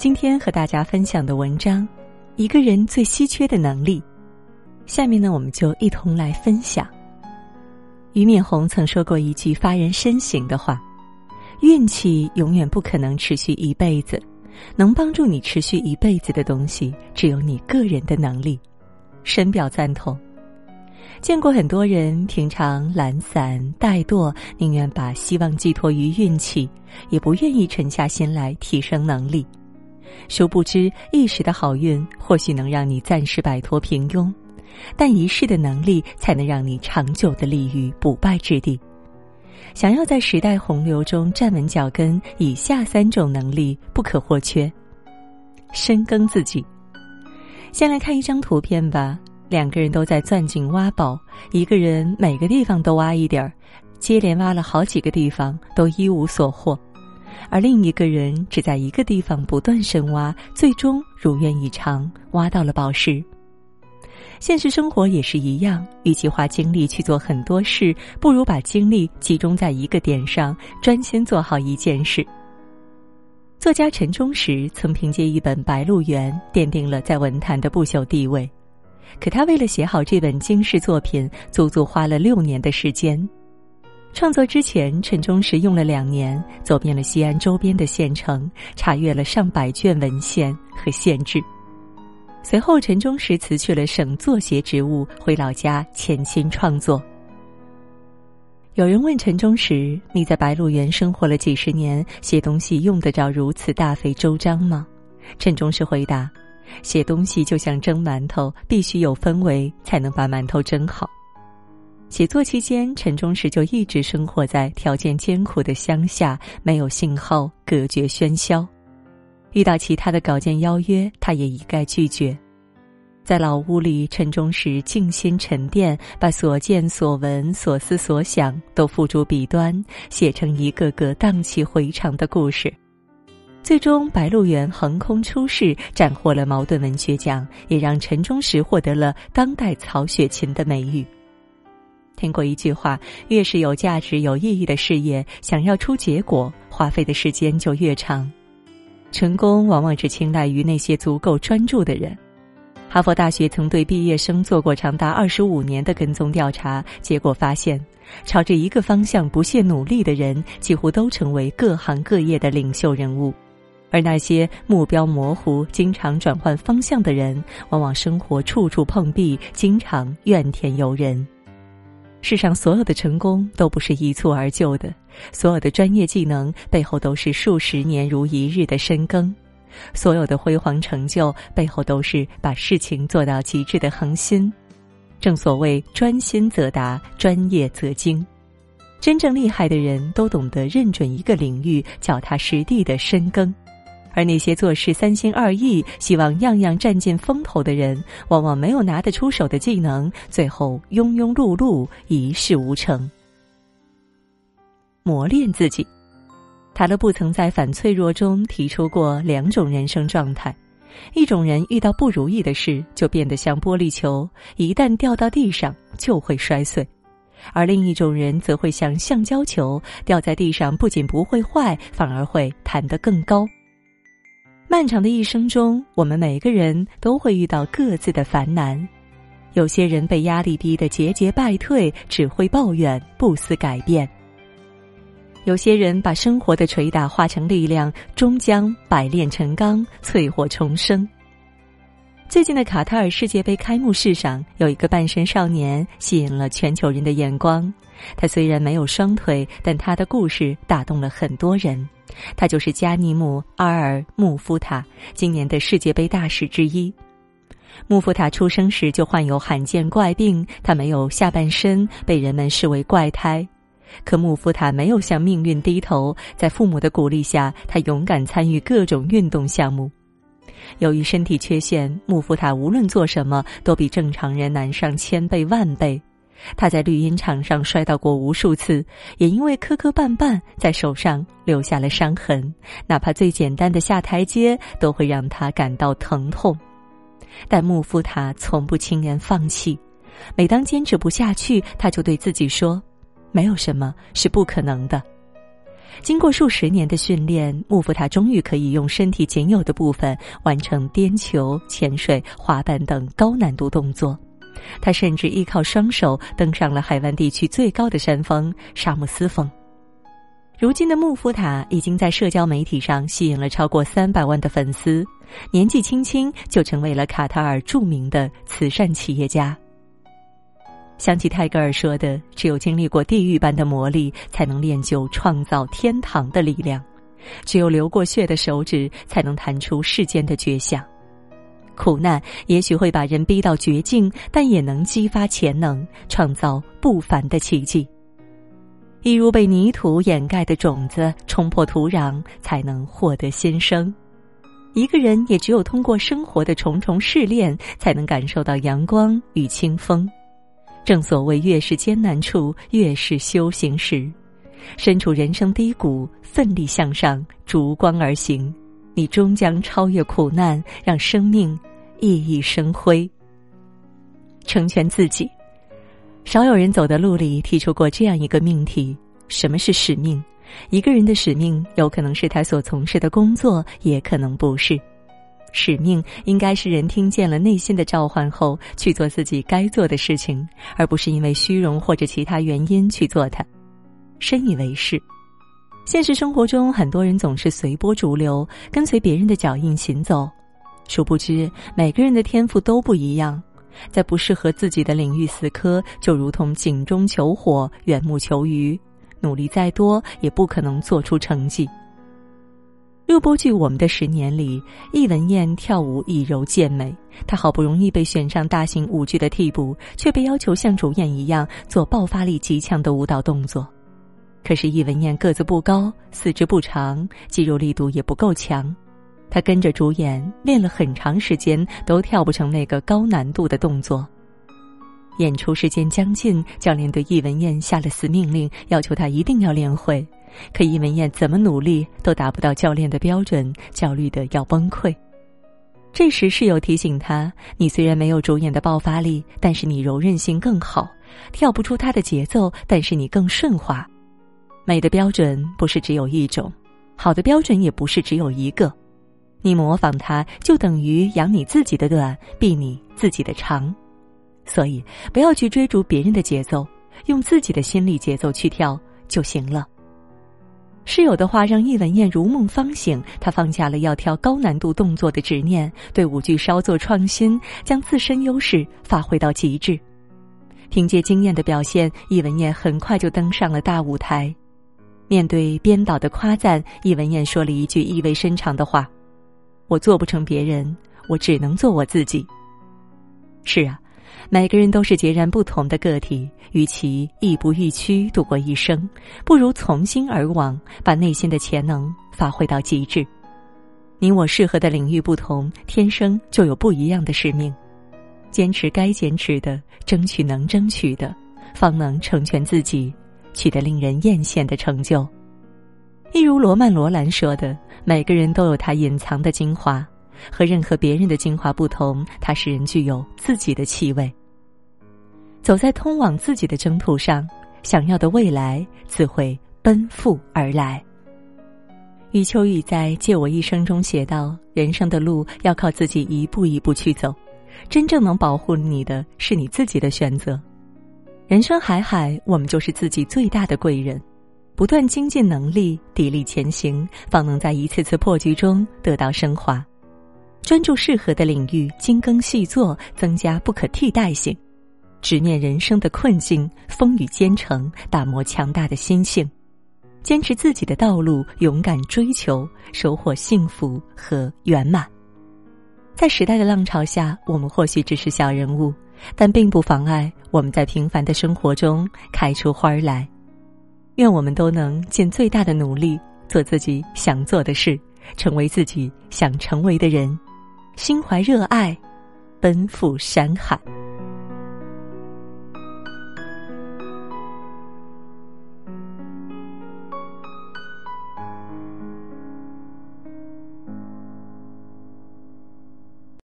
今天和大家分享的文章，一个人最稀缺的能力。下面呢，我们就一同来分享。俞敏洪曾说过一句发人深省的话：“运气永远不可能持续一辈子，能帮助你持续一辈子的东西，只有你个人的能力。”深表赞同。见过很多人平常懒散怠惰，宁愿把希望寄托于运气，也不愿意沉下心来提升能力。殊不知，一时的好运或许能让你暂时摆脱平庸，但一世的能力才能让你长久的立于不败之地。想要在时代洪流中站稳脚跟，以下三种能力不可或缺：深耕自己。先来看一张图片吧。两个人都在钻井挖宝，一个人每个地方都挖一点儿，接连挖了好几个地方都一无所获，而另一个人只在一个地方不断深挖，最终如愿以偿挖到了宝石。现实生活也是一样，与其花精力去做很多事，不如把精力集中在一个点上，专心做好一件事。作家陈忠实曾凭借一本《白鹿原》奠定了在文坛的不朽地位。可他为了写好这本惊世作品，足足花了六年的时间。创作之前，陈忠实用了两年，走遍了西安周边的县城，查阅了上百卷文献和县志。随后，陈忠实辞去了省作协职务，回老家潜心创作。有人问陈忠实：“你在白鹿原生活了几十年，写东西用得着如此大费周章吗？”陈忠实回答。写东西就像蒸馒头，必须有氛围才能把馒头蒸好。写作期间，陈忠实就一直生活在条件艰苦的乡下，没有信号，隔绝喧嚣。遇到其他的稿件邀约，他也一概拒绝。在老屋里，陈忠实静心沉淀，把所见所闻、所思所想都付诸笔端，写成一个个荡气回肠的故事。最终，《白鹿原》横空出世，斩获了茅盾文学奖，也让陈忠实获得了当代曹雪芹的美誉。听过一句话：越是有价值、有意义的事业，想要出结果，花费的时间就越长。成功往往只青睐于那些足够专注的人。哈佛大学曾对毕业生做过长达二十五年的跟踪调查，结果发现，朝着一个方向不懈努力的人，几乎都成为各行各业的领袖人物。而那些目标模糊、经常转换方向的人，往往生活处处碰壁，经常怨天尤人。世上所有的成功都不是一蹴而就的，所有的专业技能背后都是数十年如一日的深耕，所有的辉煌成就背后都是把事情做到极致的恒心。正所谓专心则达，专业则精。真正厉害的人都懂得认准一个领域，脚踏实地的深耕。而那些做事三心二意、希望样样占尽风头的人，往往没有拿得出手的技能，最后庸庸碌碌，一事无成。磨练自己，塔勒布曾在《反脆弱》中提出过两种人生状态：一种人遇到不如意的事，就变得像玻璃球，一旦掉到地上就会摔碎；而另一种人则会像橡胶球，掉在地上不仅不会坏，反而会弹得更高。漫长的一生中，我们每个人都会遇到各自的烦难。有些人被压力逼得节节败退，只会抱怨，不思改变；有些人把生活的捶打化成力量，终将百炼成钢，淬火重生。最近的卡塔尔世界杯开幕式上，有一个半身少年吸引了全球人的眼光。他虽然没有双腿，但他的故事打动了很多人。他就是加尼姆·阿尔穆夫塔，今年的世界杯大使之一。穆夫塔出生时就患有罕见怪病，他没有下半身，被人们视为怪胎。可穆夫塔没有向命运低头，在父母的鼓励下，他勇敢参与各种运动项目。由于身体缺陷，穆夫塔无论做什么都比正常人难上千倍万倍。他在绿茵场上摔倒过无数次，也因为磕磕绊绊，在手上留下了伤痕。哪怕最简单的下台阶都会让他感到疼痛，但穆夫塔从不轻言放弃。每当坚持不下去，他就对自己说：“没有什么是不可能的。”经过数十年的训练，穆夫塔终于可以用身体仅有的部分完成颠球、潜水、滑板等高难度动作。他甚至依靠双手登上了海湾地区最高的山峰——沙姆斯峰。如今的穆夫塔已经在社交媒体上吸引了超过三百万的粉丝，年纪轻轻就成为了卡塔尔著名的慈善企业家。想起泰戈尔说的：“只有经历过地狱般的磨砺，才能练就创造天堂的力量；只有流过血的手指，才能弹出世间的绝响。苦难也许会把人逼到绝境，但也能激发潜能，创造不凡的奇迹。一如被泥土掩盖的种子，冲破土壤，才能获得新生。一个人也只有通过生活的重重试炼，才能感受到阳光与清风。”正所谓，越是艰难处，越是修行时。身处人生低谷，奋力向上，逐光而行，你终将超越苦难，让生命熠熠生辉。成全自己，少有人走的路里提出过这样一个命题：什么是使命？一个人的使命，有可能是他所从事的工作，也可能不是。使命应该是人听见了内心的召唤后去做自己该做的事情，而不是因为虚荣或者其他原因去做它。深以为是。现实生活中，很多人总是随波逐流，跟随别人的脚印行走，殊不知每个人的天赋都不一样，在不适合自己的领域死磕，就如同井中求火，缘木求鱼，努力再多也不可能做出成绩。热播剧《我们的十年》里，易文艳跳舞以柔见美。她好不容易被选上大型舞剧的替补，却被要求像主演一样做爆发力极强的舞蹈动作。可是易文艳个子不高，四肢不长，肌肉力度也不够强。他跟着主演练了很长时间，都跳不成那个高难度的动作。演出时间将近，教练对易文艳下了死命令，要求她一定要练会。可易文艳怎么努力都达不到教练的标准，焦虑的要崩溃。这时室友提醒他：“你虽然没有主演的爆发力，但是你柔韧性更好，跳不出他的节奏，但是你更顺滑。美的标准不是只有一种，好的标准也不是只有一个。你模仿他，就等于养你自己的短，避你自己的长。所以不要去追逐别人的节奏，用自己的心理节奏去跳就行了。”室友的话让易文艳如梦方醒，她放下了要跳高难度动作的执念，对舞剧稍作创新，将自身优势发挥到极致。凭借惊艳的表现，易文艳很快就登上了大舞台。面对编导的夸赞，易文艳说了一句意味深长的话：“我做不成别人，我只能做我自己。”是啊。每个人都是截然不同的个体，与其亦步亦趋度过一生，不如从心而往，把内心的潜能发挥到极致。你我适合的领域不同，天生就有不一样的使命。坚持该坚持的，争取能争取的，方能成全自己，取得令人艳羡的成就。一如罗曼·罗兰说的：“每个人都有他隐藏的精华。”和任何别人的精华不同，它使人具有自己的气味。走在通往自己的征途上，想要的未来自会奔赴而来。余秋雨在《借我一生》中写道：“人生的路要靠自己一步一步去走，真正能保护你的是你自己的选择。人生海海，我们就是自己最大的贵人。不断精进能力，砥砺前行，方能在一次次破局中得到升华。”专注适合的领域，精耕细作，增加不可替代性；直面人生的困境，风雨兼程，打磨强大的心性；坚持自己的道路，勇敢追求，收获幸福和圆满。在时代的浪潮下，我们或许只是小人物，但并不妨碍我们在平凡的生活中开出花来。愿我们都能尽最大的努力，做自己想做的事，成为自己想成为的人。心怀热爱，奔赴山海。